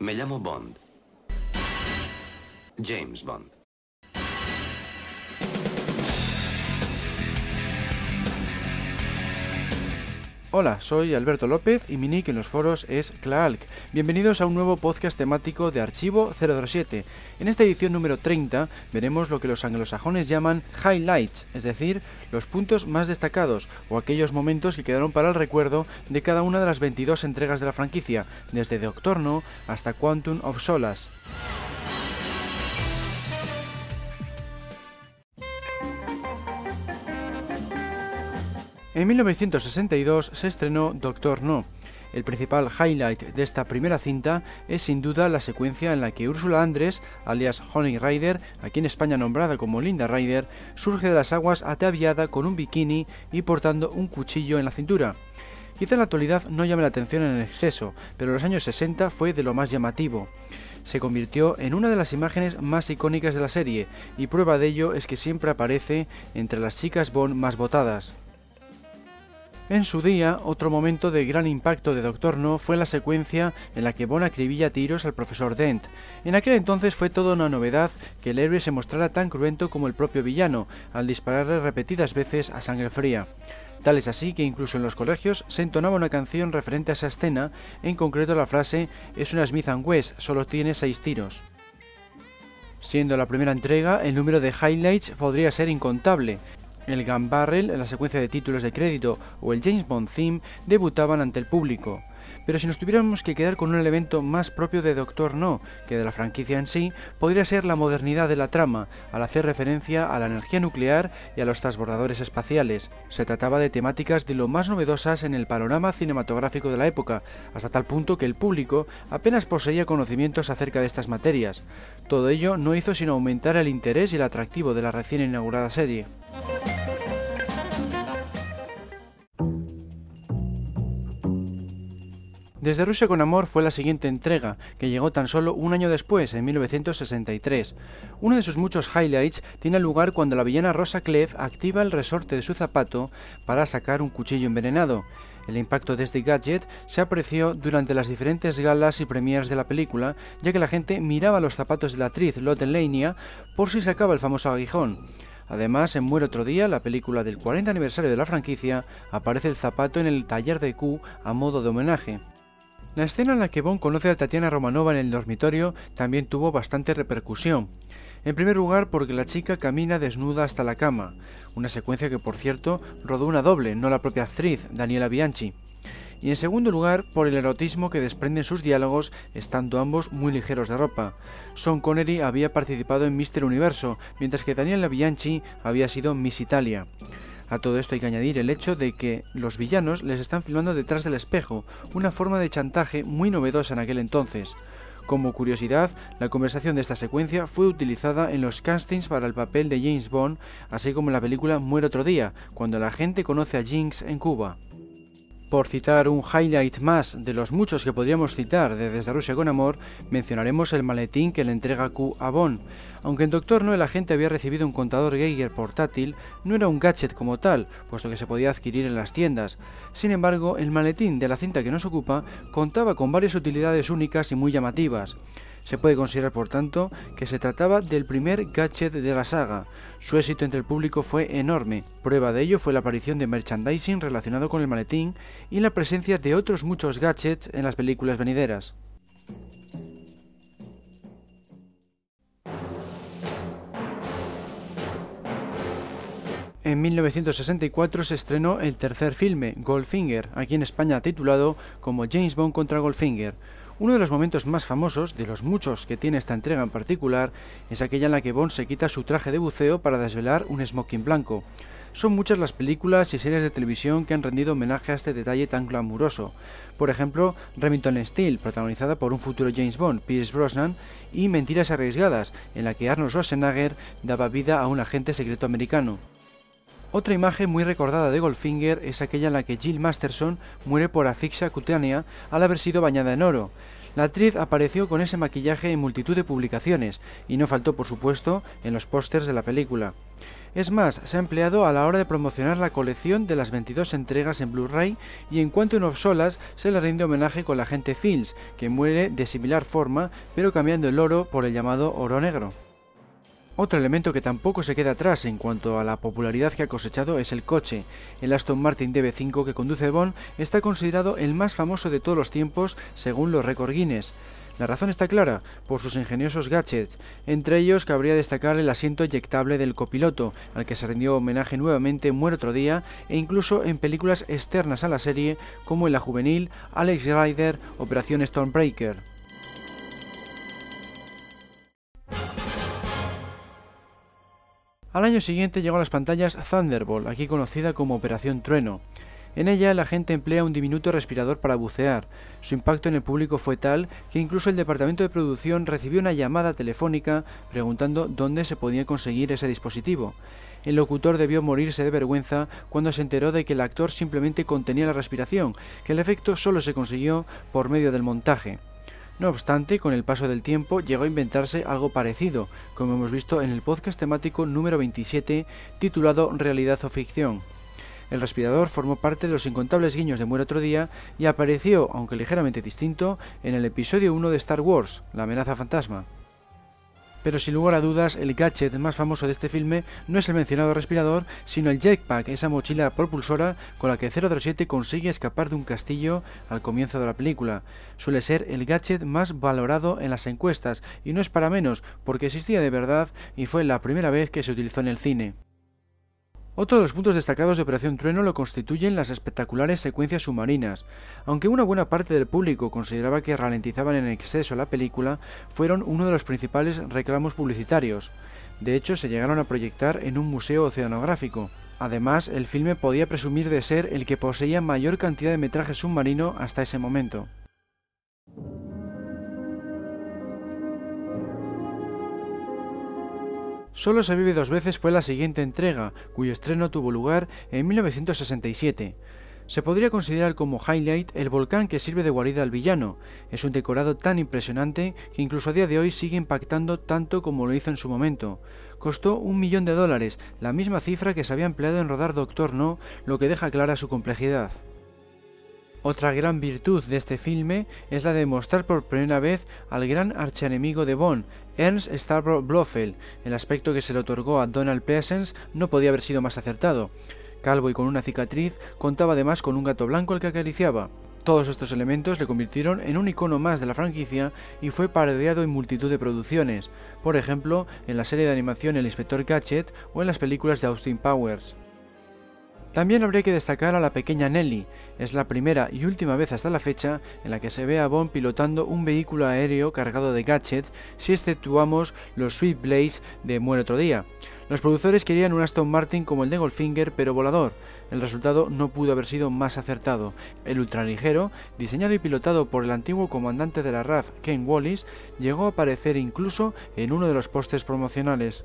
Me llamo Bond. James Bond. Hola, soy Alberto López y mi nick en los foros es Klaalk. Bienvenidos a un nuevo podcast temático de Archivo 007. En esta edición número 30 veremos lo que los anglosajones llaman highlights, es decir, los puntos más destacados o aquellos momentos que quedaron para el recuerdo de cada una de las 22 entregas de la franquicia, desde Doctor No hasta Quantum of Solace. En 1962 se estrenó Doctor No. El principal highlight de esta primera cinta es sin duda la secuencia en la que Úrsula Andrés, alias Honey Rider, aquí en España nombrada como Linda Rider, surge de las aguas ataviada con un bikini y portando un cuchillo en la cintura. Quizá en la actualidad no llame la atención en exceso, pero en los años 60 fue de lo más llamativo. Se convirtió en una de las imágenes más icónicas de la serie, y prueba de ello es que siempre aparece entre las chicas Bond más votadas. En su día, otro momento de gran impacto de Doctor No fue la secuencia en la que Bond acribilla tiros al profesor Dent. En aquel entonces fue toda una novedad que el héroe se mostrara tan cruento como el propio villano, al dispararle repetidas veces a sangre fría. Tal es así que incluso en los colegios se entonaba una canción referente a esa escena, en concreto la frase es una Smith West, solo tiene seis tiros. Siendo la primera entrega, el número de highlights podría ser incontable, el Gun Barrel, la secuencia de títulos de crédito o el James Bond Theme debutaban ante el público. Pero si nos tuviéramos que quedar con un elemento más propio de Doctor No que de la franquicia en sí, podría ser la modernidad de la trama, al hacer referencia a la energía nuclear y a los transbordadores espaciales. Se trataba de temáticas de lo más novedosas en el panorama cinematográfico de la época, hasta tal punto que el público apenas poseía conocimientos acerca de estas materias. Todo ello no hizo sino aumentar el interés y el atractivo de la recién inaugurada serie. Desde Rusia con Amor fue la siguiente entrega, que llegó tan solo un año después, en 1963. Uno de sus muchos highlights tiene lugar cuando la villana Rosa Clef activa el resorte de su zapato para sacar un cuchillo envenenado. El impacto de este gadget se apreció durante las diferentes galas y premiers de la película, ya que la gente miraba los zapatos de la actriz Lotte Lania por si sacaba el famoso aguijón. Además, en Muere otro día, la película del 40 aniversario de la franquicia, aparece el zapato en el taller de Q a modo de homenaje. La escena en la que Bond conoce a Tatiana Romanova en el dormitorio también tuvo bastante repercusión. En primer lugar porque la chica camina desnuda hasta la cama, una secuencia que por cierto rodó una doble, no la propia actriz, Daniela Bianchi. Y en segundo lugar por el erotismo que desprenden sus diálogos, estando ambos muy ligeros de ropa. Sean Connery había participado en Mister Universo, mientras que Daniela Bianchi había sido Miss Italia. A todo esto hay que añadir el hecho de que los villanos les están filmando detrás del espejo, una forma de chantaje muy novedosa en aquel entonces. Como curiosidad, la conversación de esta secuencia fue utilizada en los castings para el papel de James Bond, así como en la película Muere otro día, cuando la gente conoce a Jinx en Cuba. Por citar un highlight más de los muchos que podríamos citar de Desde Rusia con Amor, mencionaremos el maletín que le entrega Q a Bond. Aunque en Doctor No el agente había recibido un contador Geiger portátil, no era un gadget como tal, puesto que se podía adquirir en las tiendas. Sin embargo, el maletín de la cinta que nos ocupa contaba con varias utilidades únicas y muy llamativas. Se puede considerar, por tanto, que se trataba del primer gadget de la saga. Su éxito entre el público fue enorme. Prueba de ello fue la aparición de merchandising relacionado con el maletín y la presencia de otros muchos gadgets en las películas venideras. En 1964 se estrenó el tercer filme, Goldfinger, aquí en España titulado como James Bond contra Goldfinger. Uno de los momentos más famosos, de los muchos que tiene esta entrega en particular, es aquella en la que Bond se quita su traje de buceo para desvelar un smoking blanco. Son muchas las películas y series de televisión que han rendido homenaje a este detalle tan glamuroso. Por ejemplo, Remington Steel, protagonizada por un futuro James Bond, Pierce Brosnan, y Mentiras arriesgadas, en la que Arnold Schwarzenegger daba vida a un agente secreto americano. Otra imagen muy recordada de Goldfinger es aquella en la que Jill Masterson muere por asfixia cutánea al haber sido bañada en oro. La actriz apareció con ese maquillaje en multitud de publicaciones y no faltó por supuesto en los pósters de la película. Es más, se ha empleado a la hora de promocionar la colección de las 22 entregas en Blu-ray y en Quantum of Solas se le rinde homenaje con la gente Fields, que muere de similar forma, pero cambiando el oro por el llamado oro negro. Otro elemento que tampoco se queda atrás en cuanto a la popularidad que ha cosechado es el coche. El Aston Martin DB5 que conduce Bond está considerado el más famoso de todos los tiempos según los récord Guinness. La razón está clara, por sus ingeniosos gadgets. Entre ellos cabría destacar el asiento eyectable del copiloto, al que se rindió homenaje nuevamente Muere otro día, e incluso en películas externas a la serie, como en la juvenil Alex Rider Operación Stormbreaker. Al año siguiente llegó a las pantallas Thunderbolt, aquí conocida como Operación Trueno. En ella la gente emplea un diminuto respirador para bucear. Su impacto en el público fue tal que incluso el departamento de producción recibió una llamada telefónica preguntando dónde se podía conseguir ese dispositivo. El locutor debió morirse de vergüenza cuando se enteró de que el actor simplemente contenía la respiración, que el efecto solo se consiguió por medio del montaje. No obstante, con el paso del tiempo llegó a inventarse algo parecido, como hemos visto en el podcast temático número 27 titulado Realidad o Ficción. El respirador formó parte de los incontables guiños de Muere otro día y apareció, aunque ligeramente distinto, en el episodio 1 de Star Wars, La amenaza fantasma. Pero sin lugar a dudas, el gadget más famoso de este filme no es el mencionado respirador, sino el jetpack, esa mochila propulsora con la que 007 consigue escapar de un castillo al comienzo de la película. Suele ser el gadget más valorado en las encuestas, y no es para menos, porque existía de verdad y fue la primera vez que se utilizó en el cine. Otro de los puntos destacados de Operación Trueno lo constituyen las espectaculares secuencias submarinas. Aunque una buena parte del público consideraba que ralentizaban en exceso la película, fueron uno de los principales reclamos publicitarios. De hecho, se llegaron a proyectar en un museo oceanográfico. Además, el filme podía presumir de ser el que poseía mayor cantidad de metraje submarino hasta ese momento. Solo se vive dos veces fue la siguiente entrega, cuyo estreno tuvo lugar en 1967. Se podría considerar como highlight el volcán que sirve de guarida al villano. Es un decorado tan impresionante que incluso a día de hoy sigue impactando tanto como lo hizo en su momento. Costó un millón de dólares, la misma cifra que se había empleado en rodar Doctor No, lo que deja clara su complejidad. Otra gran virtud de este filme es la de mostrar por primera vez al gran archienemigo de Bond, Ernst Stavro Blofeld. El aspecto que se le otorgó a Donald Pleasence no podía haber sido más acertado. Calvo y con una cicatriz, contaba además con un gato blanco al que acariciaba. Todos estos elementos le convirtieron en un icono más de la franquicia y fue parodiado en multitud de producciones, por ejemplo en la serie de animación El Inspector Gadget o en las películas de Austin Powers. También habría que destacar a la pequeña Nelly. Es la primera y última vez hasta la fecha en la que se ve a Bond pilotando un vehículo aéreo cargado de gadgets si exceptuamos los Sweet Blades de Muere otro día. Los productores querían un Aston Martin como el de Goldfinger pero volador. El resultado no pudo haber sido más acertado. El ultraligero, diseñado y pilotado por el antiguo comandante de la RAF, Ken Wallis, llegó a aparecer incluso en uno de los postes promocionales.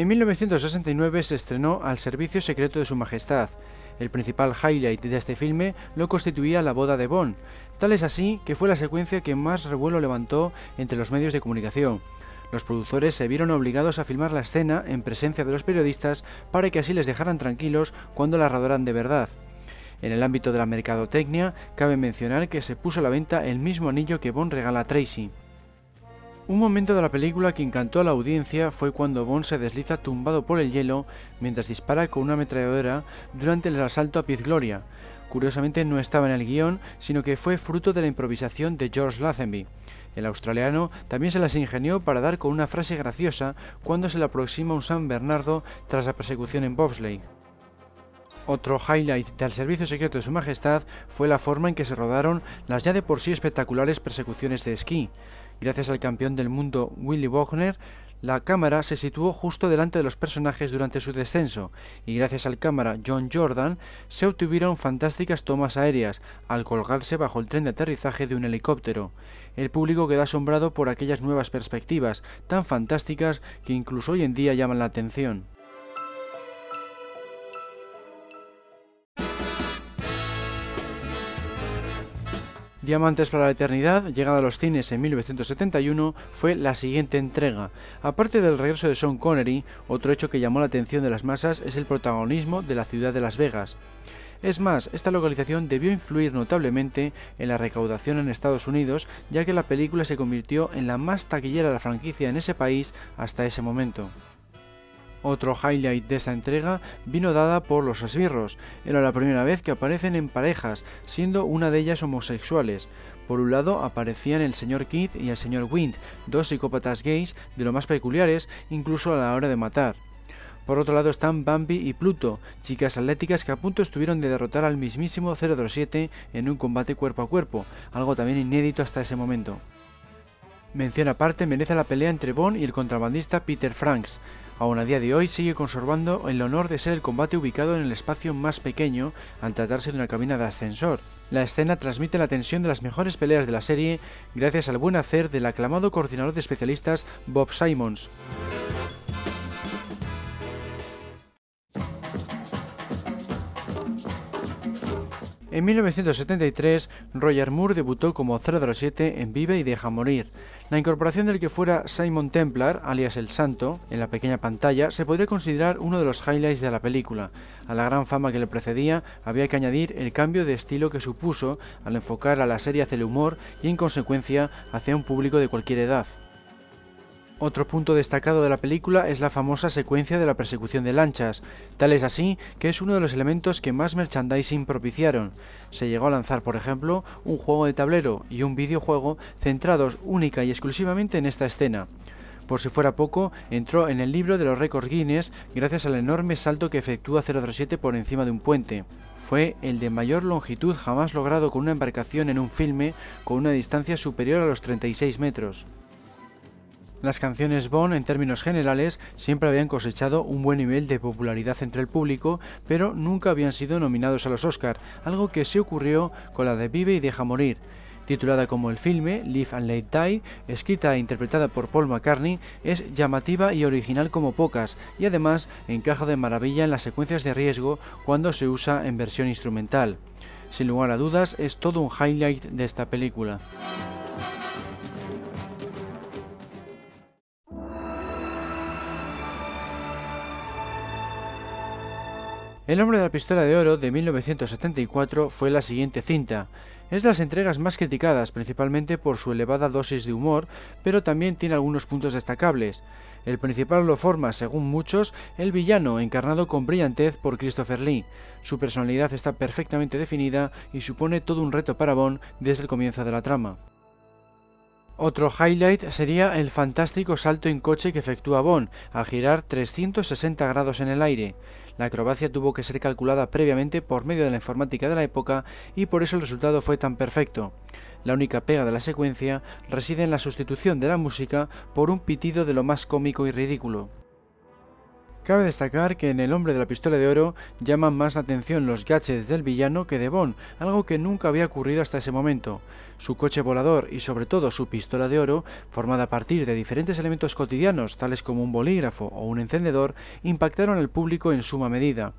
En 1969 se estrenó Al Servicio Secreto de Su Majestad. El principal highlight de este filme lo constituía la boda de Bond, tal es así que fue la secuencia que más revuelo levantó entre los medios de comunicación. Los productores se vieron obligados a filmar la escena en presencia de los periodistas para que así les dejaran tranquilos cuando la rodaran de verdad. En el ámbito de la mercadotecnia, cabe mencionar que se puso a la venta el mismo anillo que Bond regala a Tracy. Un momento de la película que encantó a la audiencia fue cuando Bond se desliza tumbado por el hielo mientras dispara con una ametralladora durante el asalto a Piz Gloria. Curiosamente no estaba en el guion, sino que fue fruto de la improvisación de George Lazenby. El australiano también se las ingenió para dar con una frase graciosa cuando se le aproxima un San Bernardo tras la persecución en bobsleigh. Otro highlight del servicio secreto de Su Majestad fue la forma en que se rodaron las ya de por sí espectaculares persecuciones de esquí. Gracias al campeón del mundo Willy Wagner, la cámara se situó justo delante de los personajes durante su descenso y gracias al cámara John Jordan se obtuvieron fantásticas tomas aéreas al colgarse bajo el tren de aterrizaje de un helicóptero. El público quedó asombrado por aquellas nuevas perspectivas tan fantásticas que incluso hoy en día llaman la atención. Diamantes para la Eternidad, llegada a los cines en 1971, fue la siguiente entrega. Aparte del regreso de Sean Connery, otro hecho que llamó la atención de las masas es el protagonismo de la ciudad de Las Vegas. Es más, esta localización debió influir notablemente en la recaudación en Estados Unidos, ya que la película se convirtió en la más taquillera de la franquicia en ese país hasta ese momento. Otro highlight de esta entrega vino dada por los esbirros. Era la primera vez que aparecen en parejas, siendo una de ellas homosexuales. Por un lado aparecían el señor Keith y el señor Wind, dos psicópatas gays de lo más peculiares, incluso a la hora de matar. Por otro lado están Bambi y Pluto, chicas atléticas que a punto estuvieron de derrotar al mismísimo 007 en un combate cuerpo a cuerpo, algo también inédito hasta ese momento. Mención aparte merece la pelea entre Bond y el contrabandista Peter Franks. Aún a día de hoy sigue conservando el honor de ser el combate ubicado en el espacio más pequeño al tratarse de una cabina de ascensor. La escena transmite la tensión de las mejores peleas de la serie gracias al buen hacer del aclamado coordinador de especialistas Bob Simons. En 1973, Roger Moore debutó como 007 en Vive y Deja Morir. La incorporación del que fuera Simon Templar, alias el Santo, en la pequeña pantalla se podría considerar uno de los highlights de la película. A la gran fama que le precedía había que añadir el cambio de estilo que supuso al enfocar a la serie hacia el humor y en consecuencia hacia un público de cualquier edad. Otro punto destacado de la película es la famosa secuencia de la persecución de lanchas, tal es así que es uno de los elementos que más merchandising propiciaron. Se llegó a lanzar, por ejemplo, un juego de tablero y un videojuego centrados única y exclusivamente en esta escena. Por si fuera poco, entró en el libro de los récords Guinness gracias al enorme salto que efectúa 007 por encima de un puente fue el de mayor longitud jamás logrado con una embarcación en un filme con una distancia superior a los 36 metros. Las canciones Bond, en términos generales, siempre habían cosechado un buen nivel de popularidad entre el público, pero nunca habían sido nominados a los Oscar, algo que se ocurrió con la de Vive y Deja Morir. Titulada como el filme, Live and Let Die, escrita e interpretada por Paul McCartney, es llamativa y original como pocas, y además encaja de maravilla en las secuencias de riesgo cuando se usa en versión instrumental. Sin lugar a dudas, es todo un highlight de esta película. El hombre de la pistola de oro de 1974 fue la siguiente cinta. Es de las entregas más criticadas, principalmente por su elevada dosis de humor, pero también tiene algunos puntos destacables. El principal lo forma, según muchos, el villano, encarnado con brillantez por Christopher Lee. Su personalidad está perfectamente definida y supone todo un reto para Bond desde el comienzo de la trama. Otro highlight sería el fantástico salto en coche que efectúa Bond al girar 360 grados en el aire. La acrobacia tuvo que ser calculada previamente por medio de la informática de la época y por eso el resultado fue tan perfecto. La única pega de la secuencia reside en la sustitución de la música por un pitido de lo más cómico y ridículo. Cabe destacar que en El hombre de la pistola de oro llaman más la atención los gadgets del villano que de Bond, algo que nunca había ocurrido hasta ese momento. Su coche volador y sobre todo su pistola de oro, formada a partir de diferentes elementos cotidianos tales como un bolígrafo o un encendedor, impactaron al público en suma medida.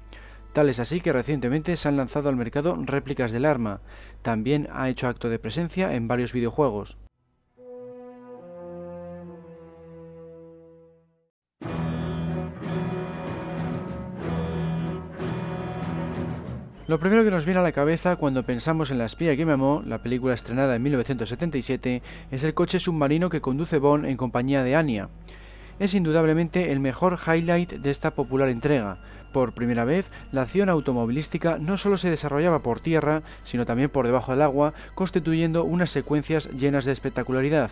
Tal es así que recientemente se han lanzado al mercado réplicas del arma. También ha hecho acto de presencia en varios videojuegos. Lo primero que nos viene a la cabeza cuando pensamos en La espía que me amó, la película estrenada en 1977, es el coche submarino que conduce Bond en compañía de Anya. Es indudablemente el mejor highlight de esta popular entrega. Por primera vez, la acción automovilística no solo se desarrollaba por tierra, sino también por debajo del agua, constituyendo unas secuencias llenas de espectacularidad.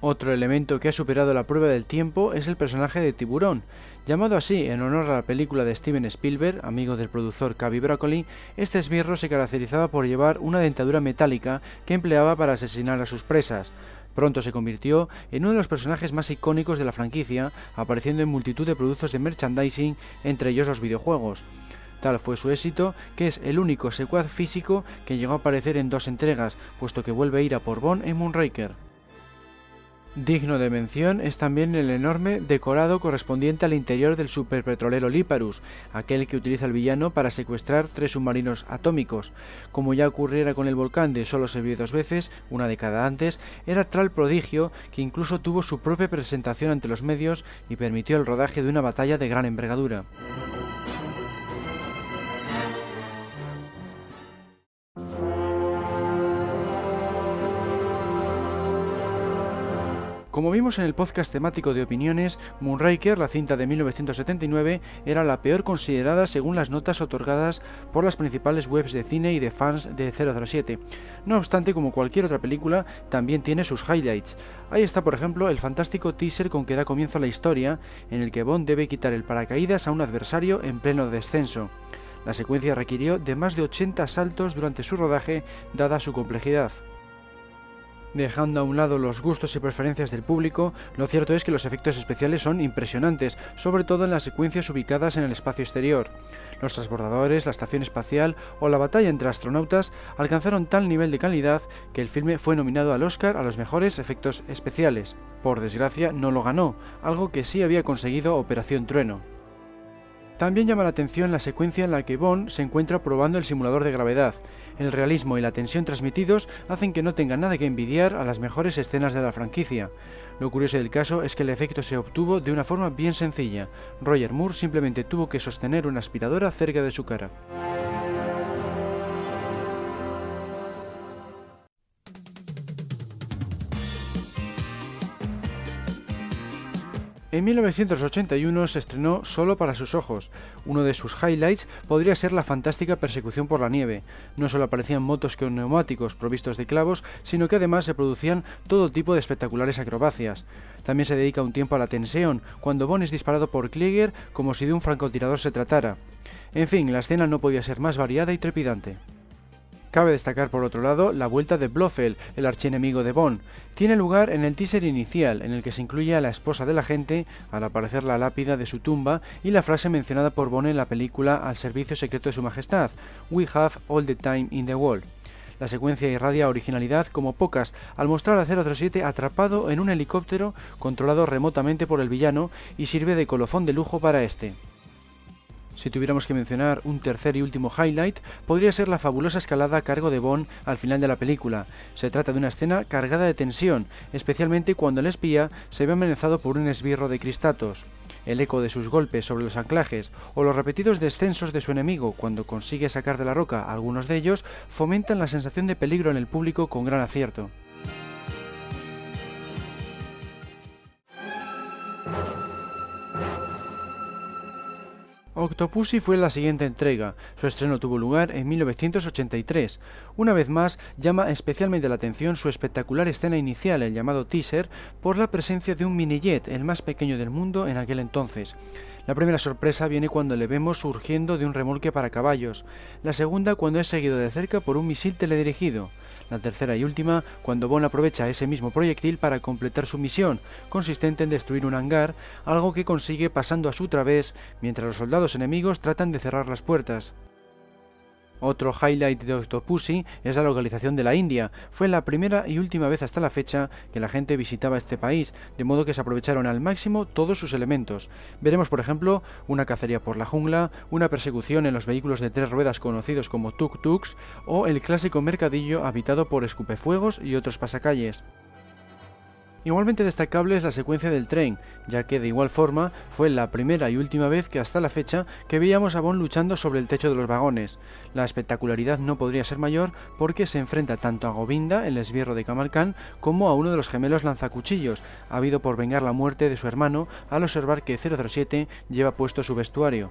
Otro elemento que ha superado la prueba del tiempo es el personaje de Tiburón. Llamado así en honor a la película de Steven Spielberg, amigo del productor Cavi Broccoli, este esbirro se caracterizaba por llevar una dentadura metálica que empleaba para asesinar a sus presas. Pronto se convirtió en uno de los personajes más icónicos de la franquicia, apareciendo en multitud de productos de merchandising, entre ellos los videojuegos. Tal fue su éxito que es el único secuaz físico que llegó a aparecer en dos entregas, puesto que vuelve a ir a por Bond en Moonraker. Digno de mención es también el enorme decorado correspondiente al interior del superpetrolero Liparus, aquel que utiliza el villano para secuestrar tres submarinos atómicos. Como ya ocurriera con el volcán de solo se vio dos veces, una década antes, era tal prodigio que incluso tuvo su propia presentación ante los medios y permitió el rodaje de una batalla de gran envergadura. Como vimos en el podcast temático de opiniones, Moonraker, la cinta de 1979, era la peor considerada según las notas otorgadas por las principales webs de cine y de fans de 007. No obstante, como cualquier otra película, también tiene sus highlights. Ahí está, por ejemplo, el fantástico teaser con que da comienzo la historia, en el que Bond debe quitar el paracaídas a un adversario en pleno descenso. La secuencia requirió de más de 80 saltos durante su rodaje, dada su complejidad. Dejando a un lado los gustos y preferencias del público, lo cierto es que los efectos especiales son impresionantes, sobre todo en las secuencias ubicadas en el espacio exterior. Los transbordadores, la estación espacial o la batalla entre astronautas alcanzaron tal nivel de calidad que el filme fue nominado al Oscar a los mejores efectos especiales. Por desgracia no lo ganó, algo que sí había conseguido Operación Trueno. También llama la atención la secuencia en la que Bond se encuentra probando el simulador de gravedad. El realismo y la tensión transmitidos hacen que no tenga nada que envidiar a las mejores escenas de la franquicia. Lo curioso del caso es que el efecto se obtuvo de una forma bien sencilla. Roger Moore simplemente tuvo que sostener una aspiradora cerca de su cara. En 1981 se estrenó Solo para sus ojos. Uno de sus highlights podría ser la fantástica persecución por la nieve. No solo aparecían motos con neumáticos provistos de clavos, sino que además se producían todo tipo de espectaculares acrobacias. También se dedica un tiempo a la tensión, cuando Bond es disparado por Klieger como si de un francotirador se tratara. En fin, la escena no podía ser más variada y trepidante. Cabe destacar por otro lado la vuelta de Blofeld, el archienemigo de Bond. Tiene lugar en el teaser inicial, en el que se incluye a la esposa del agente al aparecer la lápida de su tumba y la frase mencionada por Bond en la película Al servicio secreto de su majestad, We have all the time in the world. La secuencia irradia originalidad como pocas al mostrar a 007 atrapado en un helicóptero controlado remotamente por el villano y sirve de colofón de lujo para este. Si tuviéramos que mencionar un tercer y último highlight, podría ser la fabulosa escalada a cargo de Bond al final de la película. Se trata de una escena cargada de tensión, especialmente cuando el espía se ve amenazado por un esbirro de cristatos. El eco de sus golpes sobre los anclajes o los repetidos descensos de su enemigo cuando consigue sacar de la roca algunos de ellos fomentan la sensación de peligro en el público con gran acierto. Octopussy fue la siguiente entrega. Su estreno tuvo lugar en 1983. Una vez más, llama especialmente la atención su espectacular escena inicial, el llamado teaser, por la presencia de un mini-jet, el más pequeño del mundo en aquel entonces. La primera sorpresa viene cuando le vemos surgiendo de un remolque para caballos, la segunda cuando es seguido de cerca por un misil teledirigido la tercera y última, cuando Bond aprovecha ese mismo proyectil para completar su misión, consistente en destruir un hangar, algo que consigue pasando a su través mientras los soldados enemigos tratan de cerrar las puertas. Otro highlight de Octopussy es la localización de la India. Fue la primera y última vez hasta la fecha que la gente visitaba este país, de modo que se aprovecharon al máximo todos sus elementos. Veremos, por ejemplo, una cacería por la jungla, una persecución en los vehículos de tres ruedas conocidos como tuk-tuks o el clásico mercadillo habitado por escupefuegos y otros pasacalles. Igualmente destacable es la secuencia del tren, ya que de igual forma fue la primera y última vez que hasta la fecha que veíamos a Bond luchando sobre el techo de los vagones. La espectacularidad no podría ser mayor porque se enfrenta tanto a Govinda, el esbirro de Kamal Khan, como a uno de los gemelos lanzacuchillos, habido por vengar la muerte de su hermano al observar que 007 lleva puesto su vestuario.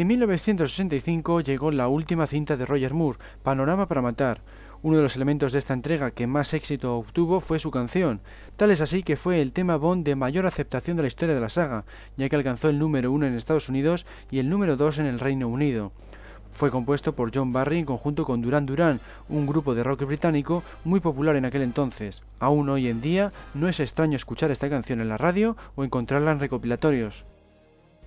En 1965 llegó la última cinta de Roger Moore, Panorama para Matar. Uno de los elementos de esta entrega que más éxito obtuvo fue su canción. Tal es así que fue el tema Bond de mayor aceptación de la historia de la saga, ya que alcanzó el número uno en Estados Unidos y el número dos en el Reino Unido. Fue compuesto por John Barry en conjunto con Duran Duran, un grupo de rock británico muy popular en aquel entonces. Aún hoy en día no es extraño escuchar esta canción en la radio o encontrarla en recopilatorios.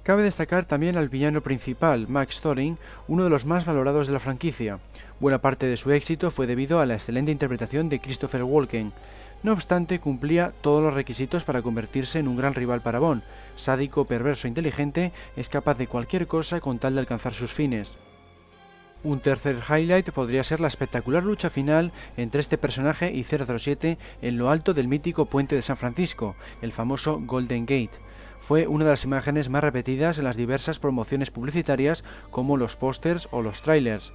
Cabe destacar también al villano principal, Max Thorin, uno de los más valorados de la franquicia. Buena parte de su éxito fue debido a la excelente interpretación de Christopher Walken. No obstante, cumplía todos los requisitos para convertirse en un gran rival para Bond. Sádico, perverso e inteligente, es capaz de cualquier cosa con tal de alcanzar sus fines. Un tercer highlight podría ser la espectacular lucha final entre este personaje y 007 en lo alto del mítico puente de San Francisco, el famoso Golden Gate fue una de las imágenes más repetidas en las diversas promociones publicitarias como los pósters o los trailers.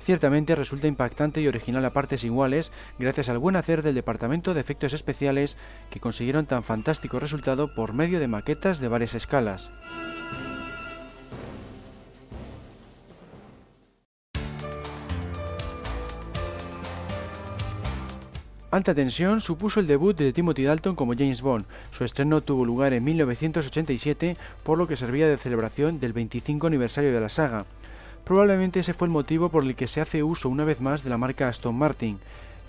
Ciertamente resulta impactante y original a partes iguales gracias al buen hacer del Departamento de Efectos Especiales que consiguieron tan fantástico resultado por medio de maquetas de varias escalas. Alta Tensión supuso el debut de Timothy Dalton como James Bond. Su estreno tuvo lugar en 1987, por lo que servía de celebración del 25 aniversario de la saga. Probablemente ese fue el motivo por el que se hace uso una vez más de la marca Aston Martin.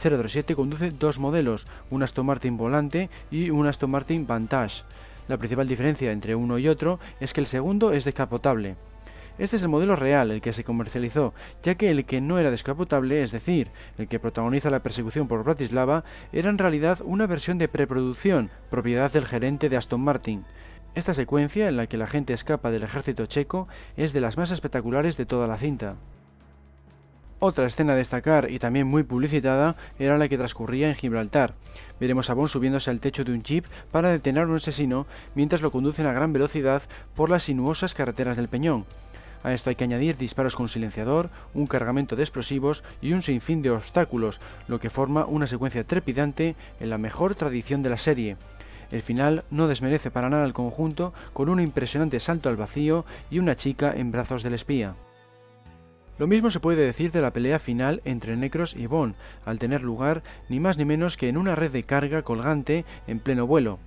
007 conduce dos modelos, un Aston Martin Volante y un Aston Martin Vantage. La principal diferencia entre uno y otro es que el segundo es descapotable. Este es el modelo real, el que se comercializó, ya que el que no era descapotable, es decir, el que protagoniza la persecución por Bratislava, era en realidad una versión de preproducción, propiedad del gerente de Aston Martin. Esta secuencia, en la que la gente escapa del ejército checo, es de las más espectaculares de toda la cinta. Otra escena a destacar y también muy publicitada era la que transcurría en Gibraltar. Veremos a Bond subiéndose al techo de un jeep para detener a un asesino mientras lo conducen a gran velocidad por las sinuosas carreteras del Peñón. A esto hay que añadir disparos con silenciador, un cargamento de explosivos y un sinfín de obstáculos, lo que forma una secuencia trepidante en la mejor tradición de la serie. El final no desmerece para nada el conjunto, con un impresionante salto al vacío y una chica en brazos del espía. Lo mismo se puede decir de la pelea final entre Necros y Bond, al tener lugar ni más ni menos que en una red de carga colgante en pleno vuelo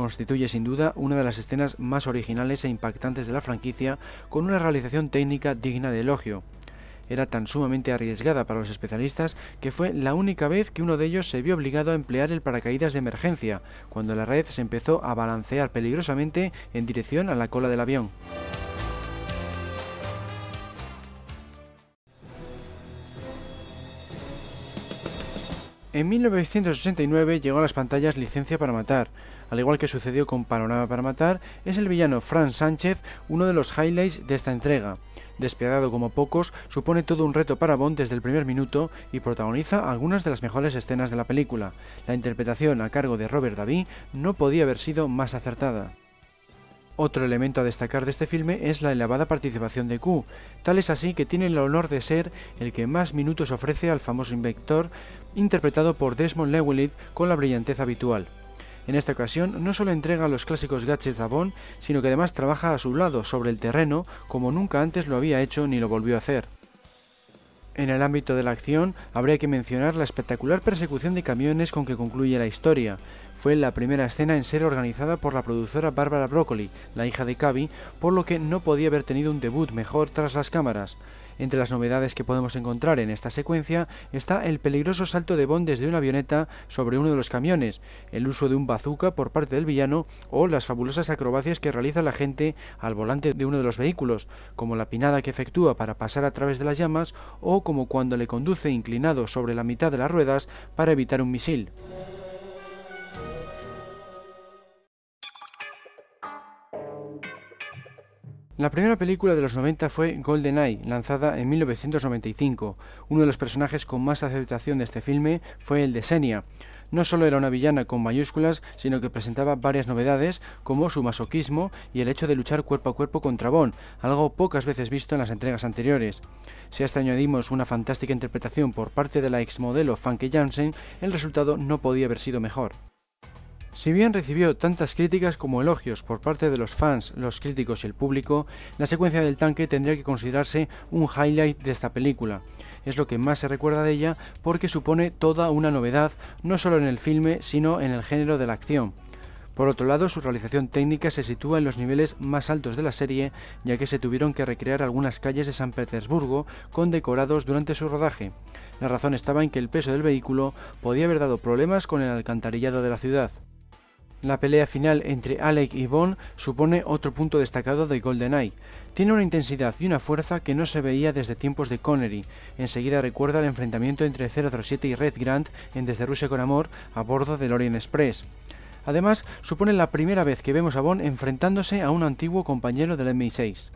constituye sin duda una de las escenas más originales e impactantes de la franquicia, con una realización técnica digna de elogio. Era tan sumamente arriesgada para los especialistas que fue la única vez que uno de ellos se vio obligado a emplear el paracaídas de emergencia, cuando la red se empezó a balancear peligrosamente en dirección a la cola del avión. En 1989 llegó a las pantallas Licencia para Matar, al igual que sucedió con Panorama para Matar, es el villano Franz Sánchez uno de los highlights de esta entrega. Despiadado como pocos, supone todo un reto para Bond desde el primer minuto y protagoniza algunas de las mejores escenas de la película. La interpretación a cargo de Robert Davi no podía haber sido más acertada. Otro elemento a destacar de este filme es la elevada participación de Q, tal es así que tiene el honor de ser el que más minutos ofrece al famoso Invector, interpretado por Desmond Llewellyn con la brillantez habitual. En esta ocasión no solo entrega los clásicos gadgets a Bond, sino que además trabaja a su lado sobre el terreno como nunca antes lo había hecho ni lo volvió a hacer. En el ámbito de la acción, habría que mencionar la espectacular persecución de camiones con que concluye la historia. Fue la primera escena en ser organizada por la productora Barbara Broccoli, la hija de Cavi, por lo que no podía haber tenido un debut mejor tras las cámaras. Entre las novedades que podemos encontrar en esta secuencia está el peligroso salto de Bond desde una avioneta sobre uno de los camiones, el uso de un bazooka por parte del villano o las fabulosas acrobacias que realiza la gente al volante de uno de los vehículos, como la pinada que efectúa para pasar a través de las llamas o como cuando le conduce inclinado sobre la mitad de las ruedas para evitar un misil. La primera película de los 90 fue GoldenEye, lanzada en 1995. Uno de los personajes con más aceptación de este filme fue el de Senia. No solo era una villana con mayúsculas, sino que presentaba varias novedades, como su masoquismo y el hecho de luchar cuerpo a cuerpo contra Bond, algo pocas veces visto en las entregas anteriores. Si a esto añadimos una fantástica interpretación por parte de la exmodelo Funke Jansen, el resultado no podía haber sido mejor. Si bien recibió tantas críticas como elogios por parte de los fans, los críticos y el público, la secuencia del tanque tendría que considerarse un highlight de esta película. Es lo que más se recuerda de ella porque supone toda una novedad, no solo en el filme, sino en el género de la acción. Por otro lado, su realización técnica se sitúa en los niveles más altos de la serie, ya que se tuvieron que recrear algunas calles de San Petersburgo con decorados durante su rodaje. La razón estaba en que el peso del vehículo podía haber dado problemas con el alcantarillado de la ciudad. La pelea final entre Alec y Bond supone otro punto destacado de GoldenEye. Tiene una intensidad y una fuerza que no se veía desde tiempos de Connery. Enseguida recuerda el enfrentamiento entre 007 y Red Grant en Desde Rusia con Amor a bordo del Orient Express. Además, supone la primera vez que vemos a Bond enfrentándose a un antiguo compañero del MI6.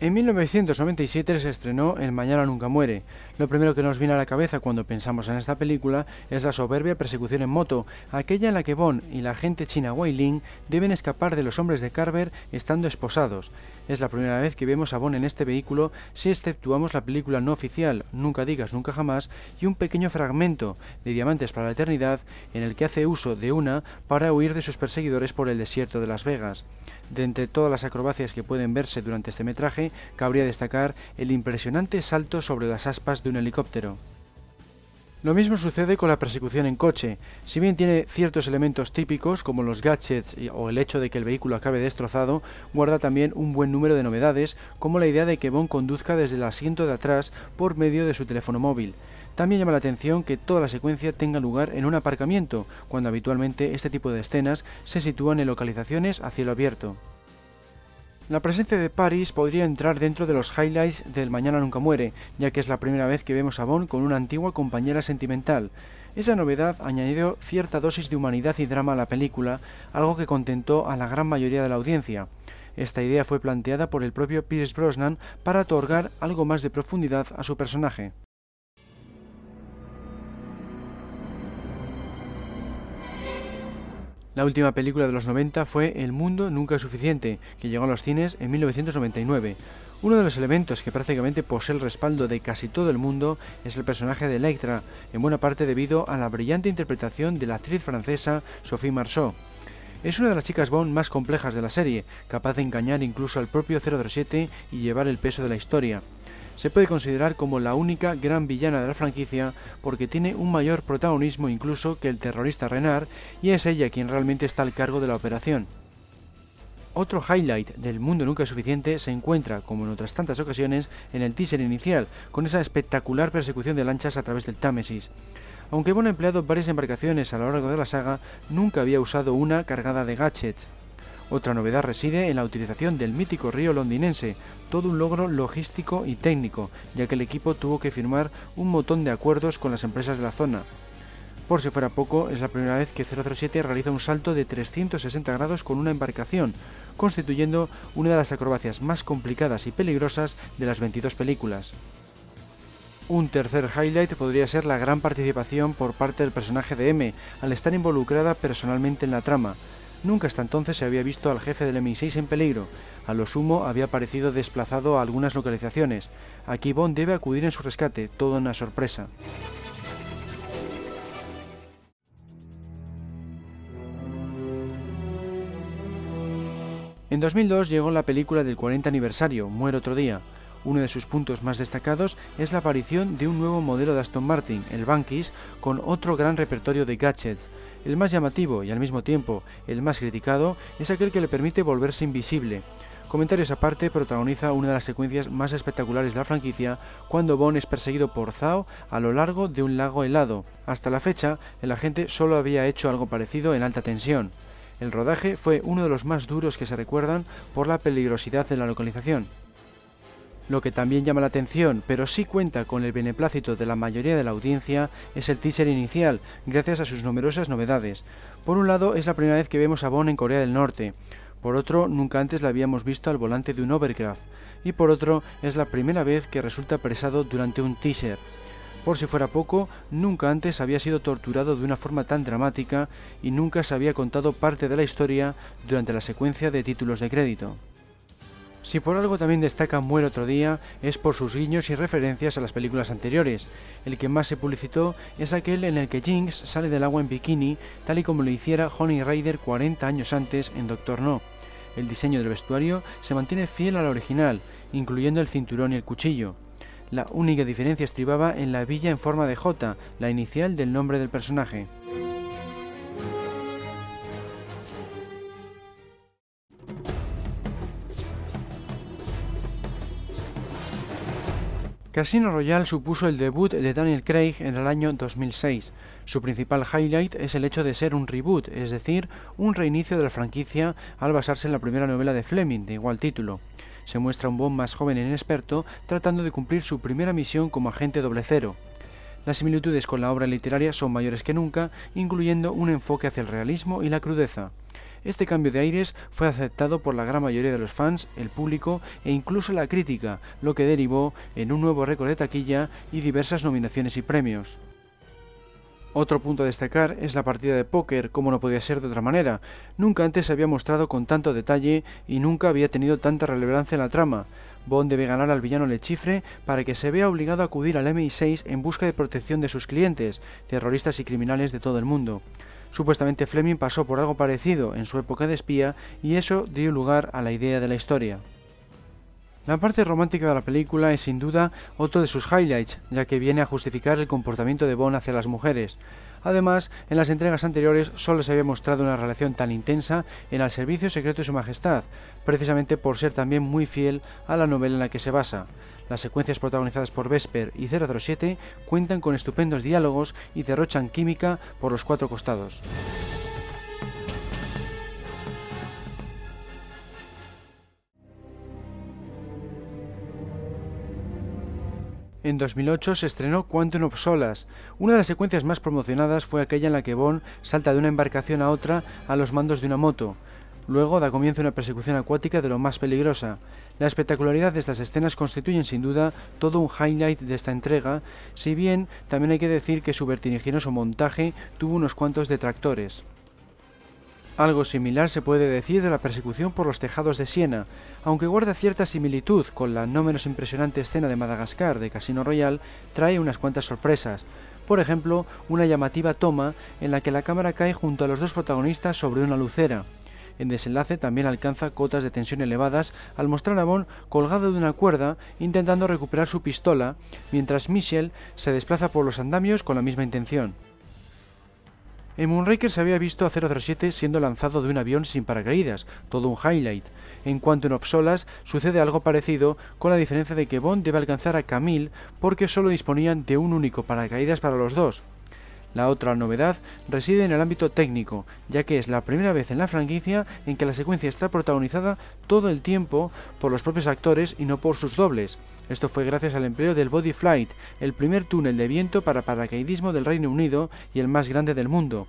En 1997 se estrenó El Mañana Nunca Muere. Lo primero que nos viene a la cabeza cuando pensamos en esta película es la soberbia persecución en moto, aquella en la que Bond y la agente china Wei Ling deben escapar de los hombres de Carver estando esposados. Es la primera vez que vemos a Bond en este vehículo si exceptuamos la película no oficial Nunca digas nunca jamás y un pequeño fragmento de Diamantes para la Eternidad en el que hace uso de una para huir de sus perseguidores por el desierto de Las Vegas. De entre todas las acrobacias que pueden verse durante este metraje, cabría destacar el impresionante salto sobre las aspas de un helicóptero. Lo mismo sucede con la persecución en coche. Si bien tiene ciertos elementos típicos como los gadgets o el hecho de que el vehículo acabe destrozado, guarda también un buen número de novedades, como la idea de que Bond conduzca desde el asiento de atrás por medio de su teléfono móvil. También llama la atención que toda la secuencia tenga lugar en un aparcamiento, cuando habitualmente este tipo de escenas se sitúan en localizaciones a cielo abierto. La presencia de Paris podría entrar dentro de los highlights del Mañana Nunca Muere, ya que es la primera vez que vemos a Bond con una antigua compañera sentimental. Esa novedad añadió cierta dosis de humanidad y drama a la película, algo que contentó a la gran mayoría de la audiencia. Esta idea fue planteada por el propio Pierce Brosnan para otorgar algo más de profundidad a su personaje. La última película de los 90 fue El mundo nunca es suficiente, que llegó a los cines en 1999. Uno de los elementos que prácticamente posee el respaldo de casi todo el mundo es el personaje de Electra, en buena parte debido a la brillante interpretación de la actriz francesa Sophie Marceau. Es una de las chicas Bond más complejas de la serie, capaz de engañar incluso al propio 007 y llevar el peso de la historia se puede considerar como la única gran villana de la franquicia porque tiene un mayor protagonismo incluso que el terrorista Renard y es ella quien realmente está al cargo de la operación. Otro highlight del mundo nunca es suficiente se encuentra, como en otras tantas ocasiones, en el teaser inicial, con esa espectacular persecución de lanchas a través del Támesis. Aunque Bond ha empleado varias embarcaciones a lo largo de la saga, nunca había usado una cargada de gadgets. Otra novedad reside en la utilización del mítico río londinense, todo un logro logístico y técnico, ya que el equipo tuvo que firmar un montón de acuerdos con las empresas de la zona. Por si fuera poco, es la primera vez que 007 realiza un salto de 360 grados con una embarcación, constituyendo una de las acrobacias más complicadas y peligrosas de las 22 películas. Un tercer highlight podría ser la gran participación por parte del personaje de M, al estar involucrada personalmente en la trama, Nunca hasta entonces se había visto al jefe del MI6 en peligro. A lo sumo había parecido desplazado a algunas localizaciones. Aquí Bond debe acudir en su rescate, todo una sorpresa. En 2002 llegó la película del 40 aniversario, Muere otro día. Uno de sus puntos más destacados es la aparición de un nuevo modelo de Aston Martin, el Bankis, con otro gran repertorio de gadgets. El más llamativo y al mismo tiempo el más criticado es aquel que le permite volverse invisible. Comentarios aparte, protagoniza una de las secuencias más espectaculares de la franquicia cuando Bond es perseguido por Zhao a lo largo de un lago helado. Hasta la fecha, el agente solo había hecho algo parecido en alta tensión. El rodaje fue uno de los más duros que se recuerdan por la peligrosidad de la localización. Lo que también llama la atención, pero sí cuenta con el beneplácito de la mayoría de la audiencia, es el teaser inicial, gracias a sus numerosas novedades. Por un lado, es la primera vez que vemos a Bond en Corea del Norte. Por otro, nunca antes la habíamos visto al volante de un Overcraft. Y por otro, es la primera vez que resulta apresado durante un teaser. Por si fuera poco, nunca antes había sido torturado de una forma tan dramática y nunca se había contado parte de la historia durante la secuencia de títulos de crédito. Si por algo también destaca Muere otro día es por sus guiños y referencias a las películas anteriores. El que más se publicitó es aquel en el que Jinx sale del agua en bikini, tal y como lo hiciera Honey Rider 40 años antes en Doctor No. El diseño del vestuario se mantiene fiel al original, incluyendo el cinturón y el cuchillo. La única diferencia estribaba en la villa en forma de J, la inicial del nombre del personaje. Casino Royale supuso el debut de Daniel Craig en el año 2006. Su principal highlight es el hecho de ser un reboot, es decir, un reinicio de la franquicia al basarse en la primera novela de Fleming, de igual título. Se muestra un Bond más joven e inexperto tratando de cumplir su primera misión como agente doble cero. Las similitudes con la obra literaria son mayores que nunca, incluyendo un enfoque hacia el realismo y la crudeza. Este cambio de aires fue aceptado por la gran mayoría de los fans, el público e incluso la crítica, lo que derivó en un nuevo récord de taquilla y diversas nominaciones y premios. Otro punto a destacar es la partida de póker, como no podía ser de otra manera. Nunca antes se había mostrado con tanto detalle y nunca había tenido tanta relevancia en la trama. Bond debe ganar al villano Lechifre para que se vea obligado a acudir al MI6 en busca de protección de sus clientes, terroristas y criminales de todo el mundo. Supuestamente Fleming pasó por algo parecido en su época de espía y eso dio lugar a la idea de la historia. La parte romántica de la película es sin duda otro de sus highlights, ya que viene a justificar el comportamiento de Bond hacia las mujeres. Además, en las entregas anteriores solo se había mostrado una relación tan intensa en Al Servicio Secreto de Su Majestad, precisamente por ser también muy fiel a la novela en la que se basa. Las secuencias protagonizadas por Vesper y 007 cuentan con estupendos diálogos y derrochan química por los cuatro costados. En 2008 se estrenó Quantum of Solace. Una de las secuencias más promocionadas fue aquella en la que Bond salta de una embarcación a otra a los mandos de una moto. Luego da comienzo una persecución acuática de lo más peligrosa. La espectacularidad de estas escenas constituyen sin duda todo un highlight de esta entrega, si bien también hay que decir que su vertiginoso montaje tuvo unos cuantos detractores. Algo similar se puede decir de la persecución por los tejados de Siena, aunque guarda cierta similitud con la no menos impresionante escena de Madagascar de Casino Royale, trae unas cuantas sorpresas. Por ejemplo, una llamativa toma en la que la cámara cae junto a los dos protagonistas sobre una lucera. En desenlace también alcanza cotas de tensión elevadas al mostrar a Bond colgado de una cuerda intentando recuperar su pistola, mientras Michelle se desplaza por los andamios con la misma intención. En Moonraker se había visto a 007 siendo lanzado de un avión sin paracaídas, todo un highlight. En cuanto en Solas sucede algo parecido, con la diferencia de que Bond debe alcanzar a Camille porque solo disponían de un único paracaídas para los dos. La otra novedad reside en el ámbito técnico, ya que es la primera vez en la franquicia en que la secuencia está protagonizada todo el tiempo por los propios actores y no por sus dobles. Esto fue gracias al empleo del Body Flight, el primer túnel de viento para paracaidismo del Reino Unido y el más grande del mundo.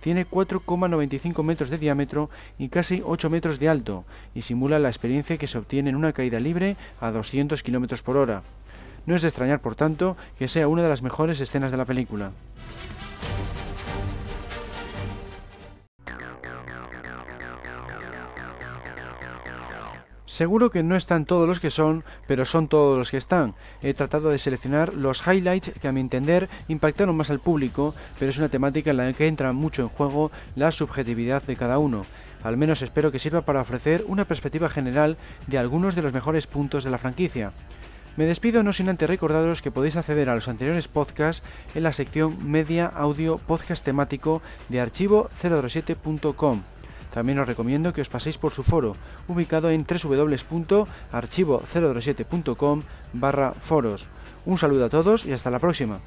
Tiene 4,95 metros de diámetro y casi 8 metros de alto, y simula la experiencia que se obtiene en una caída libre a 200 km por hora. No es de extrañar, por tanto, que sea una de las mejores escenas de la película. Seguro que no están todos los que son, pero son todos los que están. He tratado de seleccionar los highlights que a mi entender impactaron más al público, pero es una temática en la que entra mucho en juego la subjetividad de cada uno. Al menos espero que sirva para ofrecer una perspectiva general de algunos de los mejores puntos de la franquicia. Me despido no sin antes recordaros que podéis acceder a los anteriores podcasts en la sección Media Audio Podcast temático de archivo007.com. También os recomiendo que os paséis por su foro, ubicado en www.archivo007.com barra foros. Un saludo a todos y hasta la próxima.